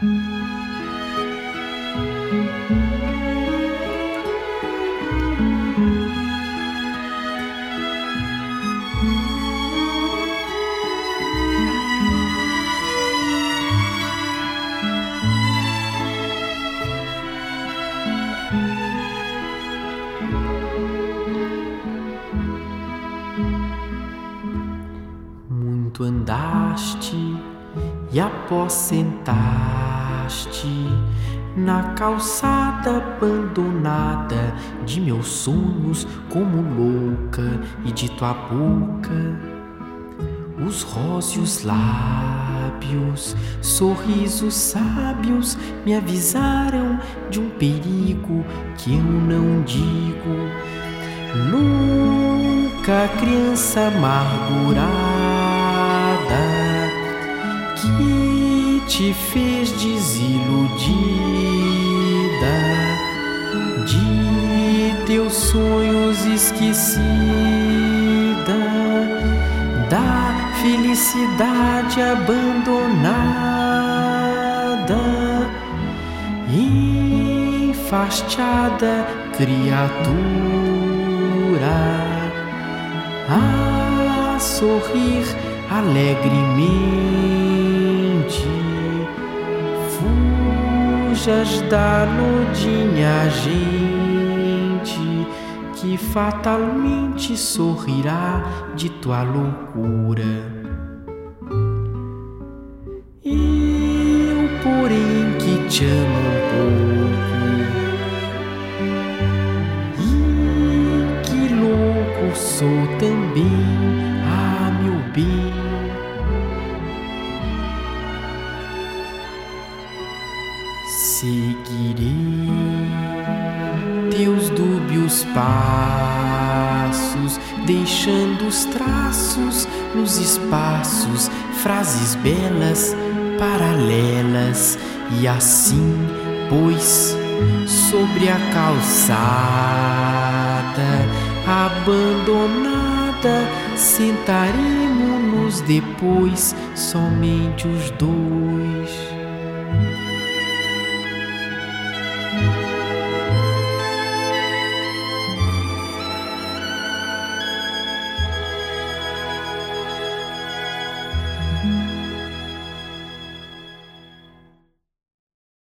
Muito andaste e aposentaste na calçada abandonada de meus sonhos, como louca, e de tua boca os róseos lábios, sorrisos sábios me avisaram de um perigo que eu não digo. Louca criança amargurada te fez desiludida. De teus sonhos esquecida. Da felicidade abandonada, enfastiada criatura, a sorrir alegremente. Fujas da nudinha gente que fatalmente sorrirá de tua loucura. Eu, porém, que te amo Seguirei teus dúbios passos, deixando os traços nos espaços, frases belas, paralelas, e assim, pois, sobre a calçada abandonada, sentaremos-nos depois, somente os dois.